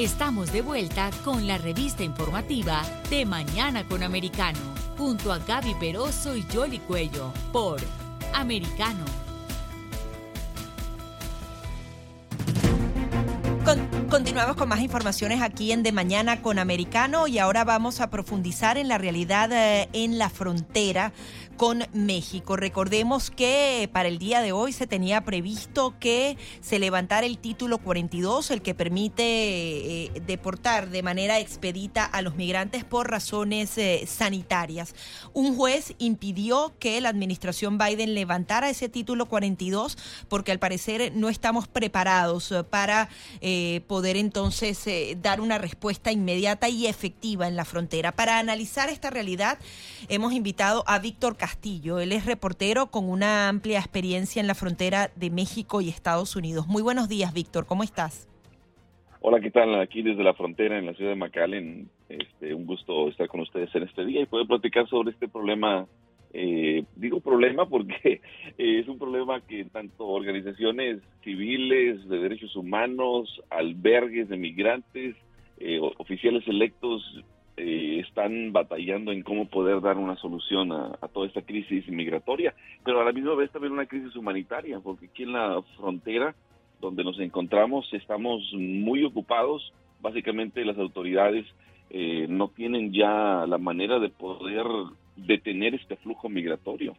Estamos de vuelta con la revista informativa de Mañana con Americano, junto a Gaby Peroso y Jolly Cuello, por Americano. continuamos con más informaciones aquí en De Mañana con Americano y ahora vamos a profundizar en la realidad eh, en la frontera con México. Recordemos que para el día de hoy se tenía previsto que se levantara el título 42, el que permite eh, deportar de manera expedita a los migrantes por razones eh, sanitarias. Un juez impidió que la administración Biden levantara ese título 42 porque al parecer no estamos preparados eh, para poder entonces dar una respuesta inmediata y efectiva en la frontera. Para analizar esta realidad hemos invitado a Víctor Castillo Castillo. Él es reportero con una amplia experiencia en la frontera de México y Estados Unidos. Muy buenos días, Víctor. ¿Cómo estás? Hola, ¿qué tal? Aquí desde la frontera en la ciudad de McAllen. Este, un gusto estar con ustedes en este día y poder platicar sobre este problema. Eh, digo problema porque es un problema que tanto organizaciones civiles de derechos humanos, albergues de migrantes, eh, oficiales electos eh, están batallando en cómo poder dar una solución a, toda esta crisis migratoria, pero a la misma vez también una crisis humanitaria, porque aquí en la frontera donde nos encontramos estamos muy ocupados, básicamente las autoridades eh, no tienen ya la manera de poder detener este flujo migratorio.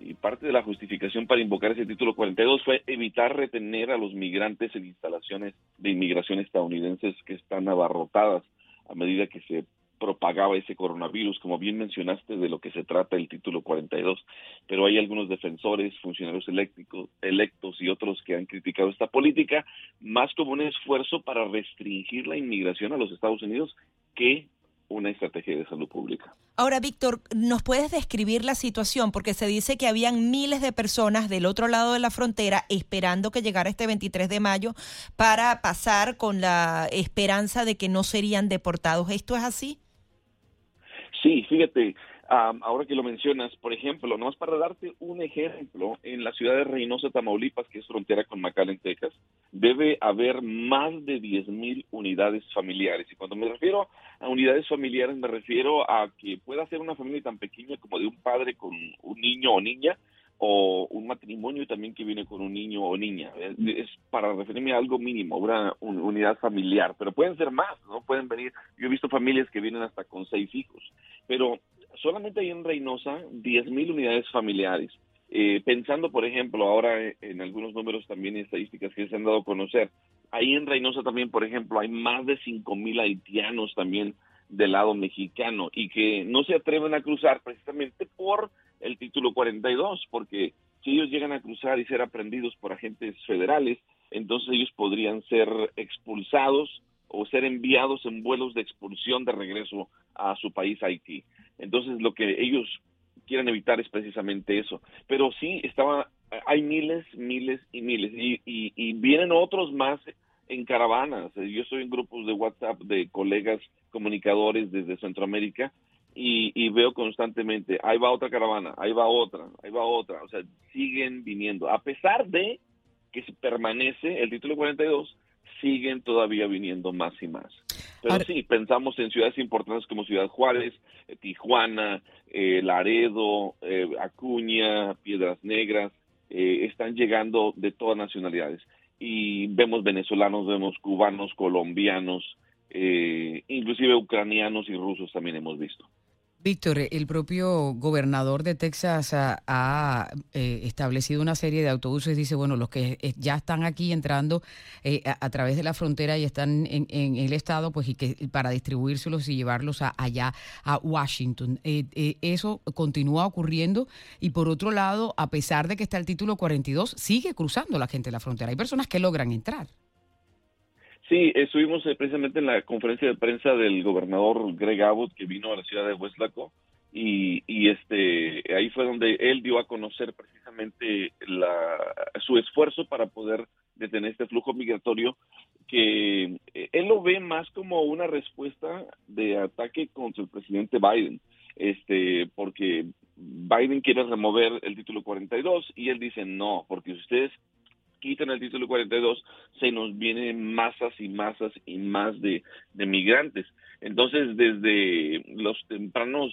Y parte de la justificación para invocar ese título 42 fue evitar retener a los migrantes en instalaciones de inmigración estadounidenses que están abarrotadas a medida que se propagaba ese coronavirus, como bien mencionaste de lo que se trata el título 42, pero hay algunos defensores, funcionarios eléctricos, electos y otros que han criticado esta política más como un esfuerzo para restringir la inmigración a los Estados Unidos que una estrategia de salud pública. Ahora, Víctor, ¿nos puedes describir la situación? Porque se dice que habían miles de personas del otro lado de la frontera esperando que llegara este 23 de mayo para pasar con la esperanza de que no serían deportados. ¿Esto es así? Sí, fíjate, ahora que lo mencionas, por ejemplo, nomás para darte un ejemplo, en la ciudad de Reynosa, Tamaulipas, que es frontera con McAllen, Texas, debe haber más de 10.000 unidades familiares. Y cuando me refiero a unidades familiares, me refiero a que pueda ser una familia tan pequeña como de un padre con un niño o niña, o un matrimonio también que viene con un niño o niña. Es, para referirme a algo mínimo, una unidad familiar, pero pueden ser más, ¿no? Pueden venir, yo he visto familias que vienen hasta con seis hijos, pero solamente hay en Reynosa 10.000 unidades familiares. Eh, pensando, por ejemplo, ahora en algunos números también y estadísticas que se han dado a conocer, ahí en Reynosa también, por ejemplo, hay más de 5.000 haitianos también del lado mexicano y que no se atreven a cruzar precisamente por el título 42, porque si ellos llegan a cruzar y ser aprendidos por agentes federales, entonces ellos podrían ser expulsados o ser enviados en vuelos de expulsión de regreso a su país Haití. Entonces lo que ellos quieren evitar es precisamente eso. Pero sí, estaba, hay miles, miles y miles. Y, y, y vienen otros más en caravanas. Yo estoy en grupos de WhatsApp de colegas comunicadores desde Centroamérica y, veo constantemente, ahí va otra caravana, ahí va otra, ahí va otra. O sea, siguen viniendo. A pesar de que se permanece el título 42, siguen todavía viniendo más y más. Pero sí, pensamos en ciudades importantes como Ciudad Juárez, eh, Tijuana, eh, Laredo, eh, Acuña, Piedras Negras, están llegando de todas nacionalidades y vemos venezolanos, vemos cubanos, colombianos, eh, inclusive ucranianos y rusos también hemos visto. Víctor, el propio gobernador de Texas ha, eh, establecido una serie de autobuses. Dice, bueno, los que eh, ya están aquí entrando eh, a, través de la frontera y están en, el estado, pues y que para distribuírselos y llevarlos allá a Washington. eso continúa ocurriendo y por otro lado, a pesar de que está el título 42, sigue cruzando la gente la frontera. Hay personas que logran entrar. Sí, estuvimos eh, precisamente en la conferencia de prensa del gobernador Greg Abbott que vino a la ciudad de Westlaco y, y este ahí fue donde él dio a conocer precisamente la, su esfuerzo para poder detener este flujo migratorio que eh, él lo ve más como una respuesta de ataque contra el presidente Biden. Este porque Biden quiere remover el título 42 y él dice no porque ustedes quitan el título 42, se nos vienen masas y masas y más de, migrantes. Entonces, desde los tempranos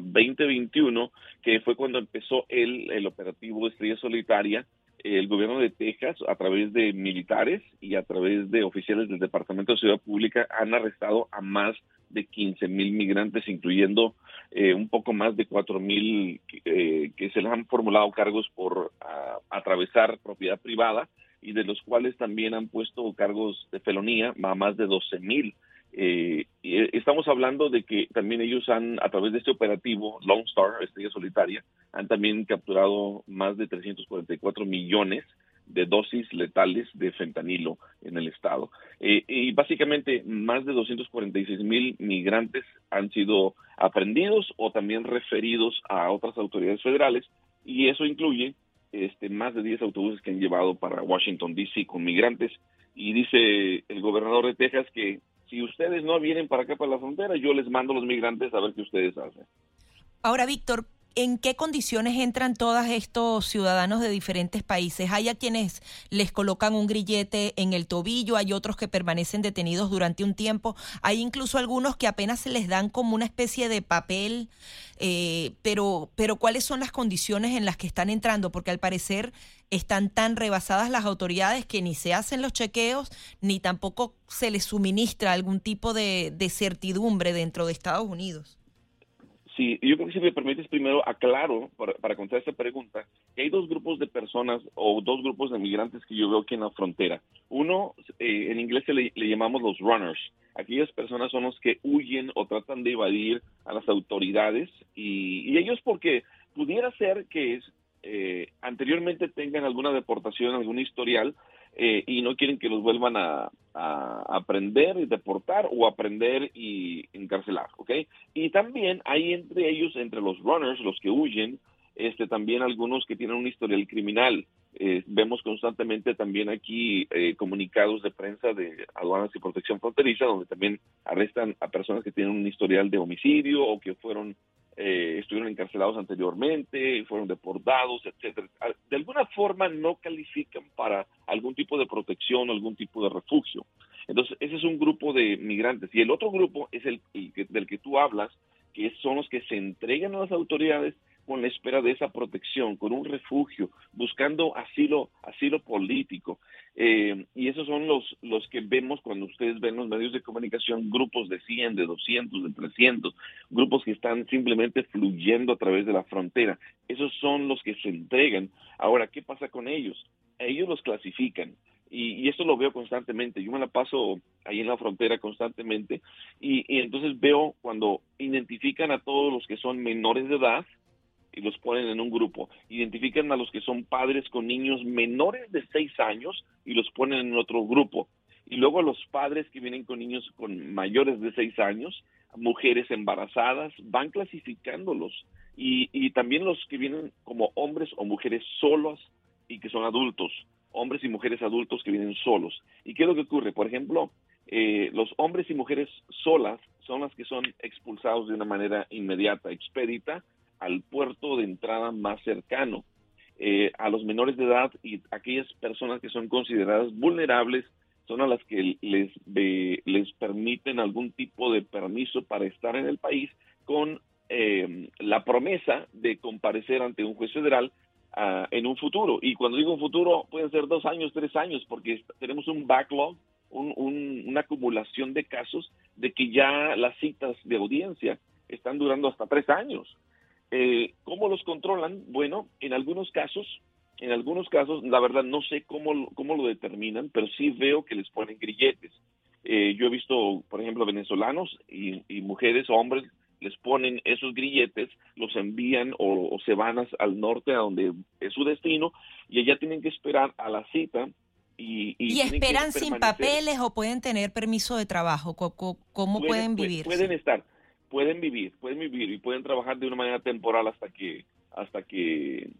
2021, ah, que fue cuando empezó el, el operativo Estrella Solitaria, el gobierno de Texas, a través de militares y a través de oficiales del Departamento de Ciudad Pública, han arrestado a más de 15 mil migrantes, incluyendo eh, un poco más de 4 mil eh, que se les han formulado cargos por ah, atravesar propiedad privada y de los cuales también han puesto cargos de felonía a más de 12 mil. Eh, estamos hablando de que también ellos han, a través de este operativo, Lone Star, Estrella Solitaria, han también capturado más de 344 millones de dosis letales de fentanilo en el estado. Eh, y básicamente más de 246 mil migrantes han sido aprendidos o también referidos a otras autoridades federales y eso incluye este, más de 10 autobuses que han llevado para Washington, D.C. con migrantes. Y dice el gobernador de Texas que si ustedes no vienen para acá, para la frontera, yo les mando a los migrantes a ver qué ustedes hacen. Ahora, Víctor, ¿En qué condiciones entran todos estos ciudadanos de diferentes países? Hay a quienes les colocan un grillete en el tobillo, hay otros que permanecen detenidos durante un tiempo, hay incluso algunos que apenas se les dan como una especie de papel, eh, pero, pero ¿cuáles son las condiciones en las que están entrando? Porque al parecer están tan rebasadas las autoridades que ni se hacen los chequeos, ni tampoco se les suministra algún tipo de certidumbre dentro de Estados Unidos. Sí, yo creo que si me permites primero aclaro para, para contestar esta pregunta que hay dos grupos de personas o dos grupos de migrantes que yo veo aquí en la frontera. Uno, eh, en inglés le, llamamos los runners. Aquellas personas son los que huyen o tratan de evadir a las autoridades y, ellos porque pudiera ser que eh, anteriormente tengan alguna deportación, algún historial eh, y no quieren que los vuelvan a, aprender y deportar o aprender y encarcelar, ¿ok? Y también hay entre ellos, entre los runners, los que huyen, este, también algunos que tienen un historial criminal. Eh, vemos constantemente también aquí eh, comunicados de prensa de aduanas y protección fronteriza, donde también arrestan a personas que tienen un historial de homicidio o que fueron eh, estuvieron encarcelados anteriormente, fueron deportados, etcétera. De alguna forma no califican para algún tipo de protección algún tipo de refugio. Entonces, ese es un grupo de migrantes. Y el otro grupo es el, del que tú hablas, que son los que se entregan a las autoridades con la espera de esa protección, con un refugio, buscando asilo, asilo político. Eh, y esos son los, los que vemos cuando ustedes ven los medios de comunicación, grupos de 100, de 200, de 300, grupos que están simplemente fluyendo a través de la frontera. Esos son los que se entregan. Ahora, ¿qué pasa con ellos? Ellos los clasifican. Y, y, esto lo veo constantemente. Yo me la paso ahí en la frontera constantemente y, y, entonces veo cuando identifican a todos los que son menores de edad y los ponen en un grupo. Identifican a los que son padres con niños menores de seis años y los ponen en otro grupo. Y luego a los padres que vienen con niños con mayores de seis años, mujeres embarazadas, van clasificándolos. Y, también los que vienen como hombres o mujeres solos y que son adultos, hombres y mujeres adultos que vienen solos. ¿Y qué es lo que ocurre? Por ejemplo, eh, los hombres y mujeres solas son las que son expulsados de una manera inmediata, expedita, al puerto de entrada más cercano. Eh, a los menores de edad y aquellas personas que son consideradas vulnerables son a las que les, les permiten algún tipo de permiso para estar en el país con eh, la promesa de comparecer ante un juez federal ah, en un futuro. Y cuando digo un futuro, pueden ser dos años, tres años, porque tenemos un backlog, una acumulación de casos de que ya las citas de audiencia están durando hasta tres años. Eh, ¿Cómo los controlan? Bueno, en algunos casos, en algunos casos, la verdad no sé cómo, cómo lo determinan, pero sí veo que les ponen grilletes. Eh, yo he visto, por ejemplo, venezolanos y, mujeres o hombres les ponen esos grilletes, los envían o, se van al norte a donde es su destino y allá tienen que esperar a la cita y, esperan sin papeles o pueden tener permiso de trabajo. ¿Cómo, pueden, vivir? Pueden estar, pueden vivir, pueden vivir y pueden trabajar de una manera temporal hasta que hasta que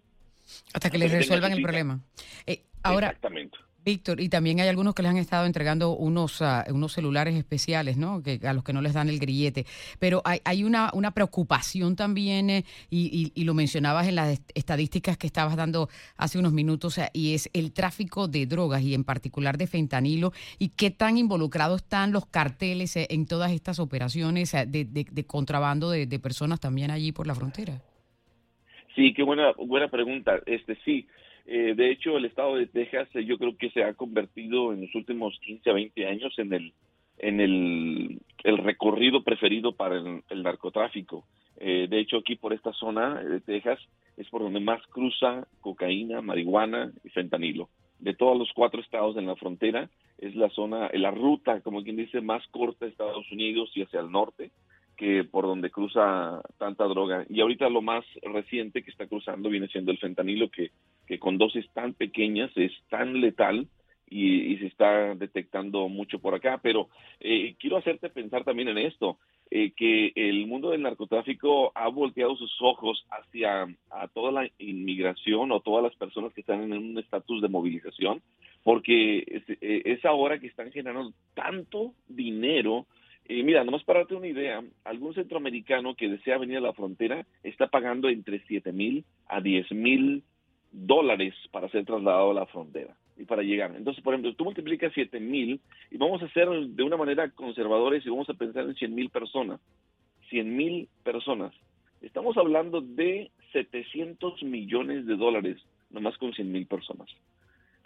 hasta que les resuelvan el problema. Eh, ahora, Exactamente. Víctor, y también hay algunos que les han estado entregando unos, ah, unos celulares especiales, ¿no? Que, a los que no les dan el grillete. Pero hay, hay una, una preocupación también, eh, y, y, lo mencionabas en las estadísticas que estabas dando hace unos minutos, y es el tráfico de drogas y en particular de fentanilo, y qué tan involucrados están los carteles eh, en todas estas operaciones eh, de, de, contrabando de, de personas también allí por la frontera. Sí, qué buena, buena pregunta. Este sí, eh, de hecho, el estado de Texas eh, yo creo que se ha convertido en los últimos 15 a 20 años en el en el, recorrido preferido para el, narcotráfico. Eh, de hecho, aquí por esta zona de Texas es por donde más cruza cocaína, marihuana y fentanilo. De todos los cuatro estados en la frontera, es la zona, la ruta, como quien dice, más corta de Estados Unidos y hacia el norte que por donde cruza tanta droga. Y ahorita lo más reciente que está cruzando viene siendo el fentanilo, que, que con dosis tan pequeñas es tan letal y, se está detectando mucho por acá. Pero eh, quiero hacerte pensar también en esto, eh, que el mundo del narcotráfico ha volteado sus ojos hacia toda la inmigración o todas las personas que están en un estatus de movilización, porque es, eh, ahora que están generando tanto dinero y mira, nomás para darte una idea, algún centroamericano que desea venir a la frontera está pagando entre 7 mil a 10 mil dólares para ser trasladado a la frontera y para llegar. Entonces, por ejemplo, tú multiplicas 7 mil y vamos a hacer de una manera conservadores y vamos a pensar en 100 mil personas. 100 mil personas. Estamos hablando de 700 millones de dólares, nomás con 100 mil personas.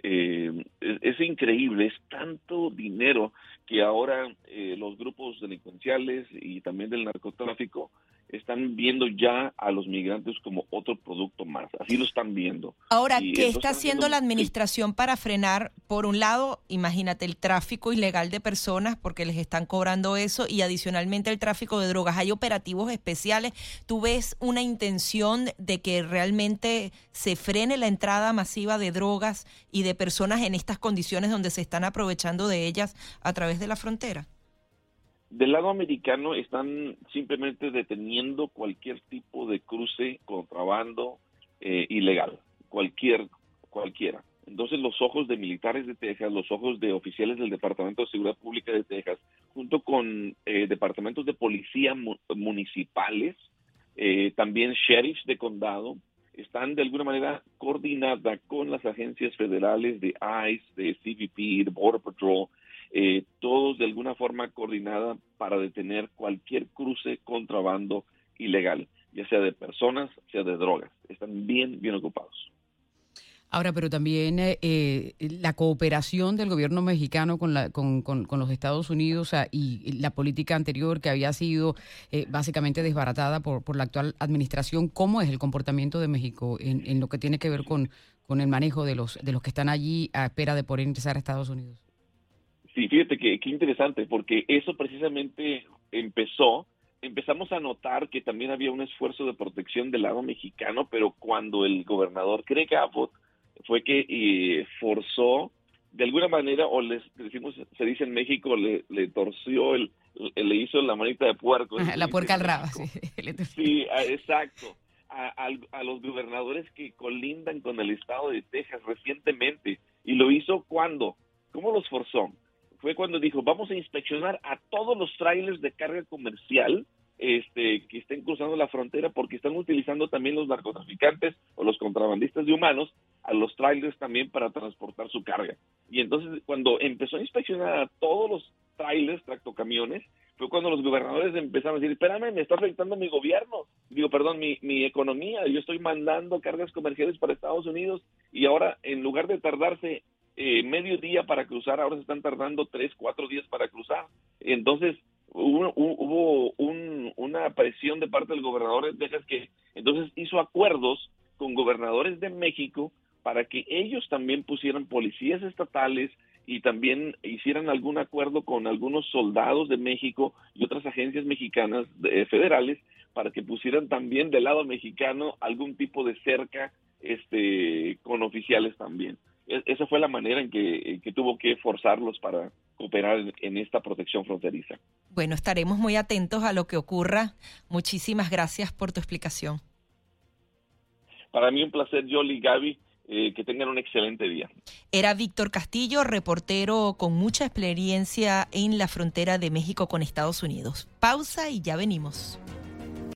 Eh, es, increíble, es tanto dinero que ahora eh, los grupos delincuenciales y también del narcotráfico están viendo ya a los migrantes como otro producto más. Así lo están viendo. Ahora, ¿qué está haciendo la administración para frenar, por un lado, imagínate, el tráfico ilegal de personas porque les están cobrando eso y adicionalmente el tráfico de drogas? ¿Hay operativos especiales? ¿Tú ves una intención de que realmente se frene la entrada masiva de drogas y de personas en estas condiciones donde se están aprovechando de ellas a través de la frontera? Del lado americano están simplemente deteniendo cualquier tipo de cruce, contrabando eh, ilegal, cualquier, cualquiera. Entonces los ojos de militares de Texas, los ojos de oficiales del Departamento de Seguridad Pública de Texas, junto con eh, departamentos de policía municipales, eh, también sheriffs de condado, están de alguna manera coordinada con las agencias federales de ICE, de CBP, de Border Patrol, eh, todos de alguna forma coordinada para detener cualquier cruce contrabando ilegal, ya sea de personas, sea de drogas. Están bien, bien ocupados. Ahora, pero también eh, eh, la cooperación del gobierno mexicano con, la, con, con, los Estados Unidos y la política anterior que había sido básicamente desbaratada por, por la actual administración, ¿cómo es el comportamiento de México en, en lo que tiene que ver con, con el manejo de los, de los que están allí a espera de poder ingresar a Estados Unidos? Sí, fíjate que, qué interesante, porque eso precisamente empezó, empezamos a notar que también había un esfuerzo de protección del lado mexicano, pero cuando el gobernador Greg Abbott fue que eh, forzó, de alguna manera, o les decimos, se dice en México, le, le torció, el, le hizo la manita de puerco. la puerca al rabo, sí. sí, exacto. A, a, los gobernadores que colindan con el estado de Texas recientemente. Y lo hizo cuando? ¿Cómo los forzó? Fue cuando dijo, vamos a inspeccionar a todos los trailers de carga comercial este, que estén cruzando la frontera porque están utilizando también los narcotraficantes o los contrabandistas de humanos a los trailers también para transportar su carga. Y entonces cuando empezó a inspeccionar a todos los trailers, tractocamiones, fue cuando los gobernadores empezaron a decir, espérame, me está afectando mi gobierno, digo, perdón, mi, mi economía, yo estoy mandando cargas comerciales para Estados Unidos y ahora en lugar de tardarse eh, medio día para cruzar, ahora se están tardando tres, cuatro días para cruzar. Entonces, hubo, hubo una presión de parte del gobernador de Texas que entonces hizo acuerdos con gobernadores de México para que ellos también pusieran policías estatales y también hicieran algún acuerdo con algunos soldados de México y otras agencias mexicanas eh, federales para que pusieran también del lado mexicano algún tipo de cerca este con oficiales también. E, esa fue la manera en que, tuvo que forzarlos para cooperar en, esta protección fronteriza. Bueno, estaremos muy atentos a lo que ocurra. Muchísimas gracias por tu explicación. Para mí un placer, Yoli, Gaby. Eh, que tengan un excelente día. Era Víctor Castillo, reportero con mucha experiencia en la frontera de México con Estados Unidos. Pausa y ya venimos.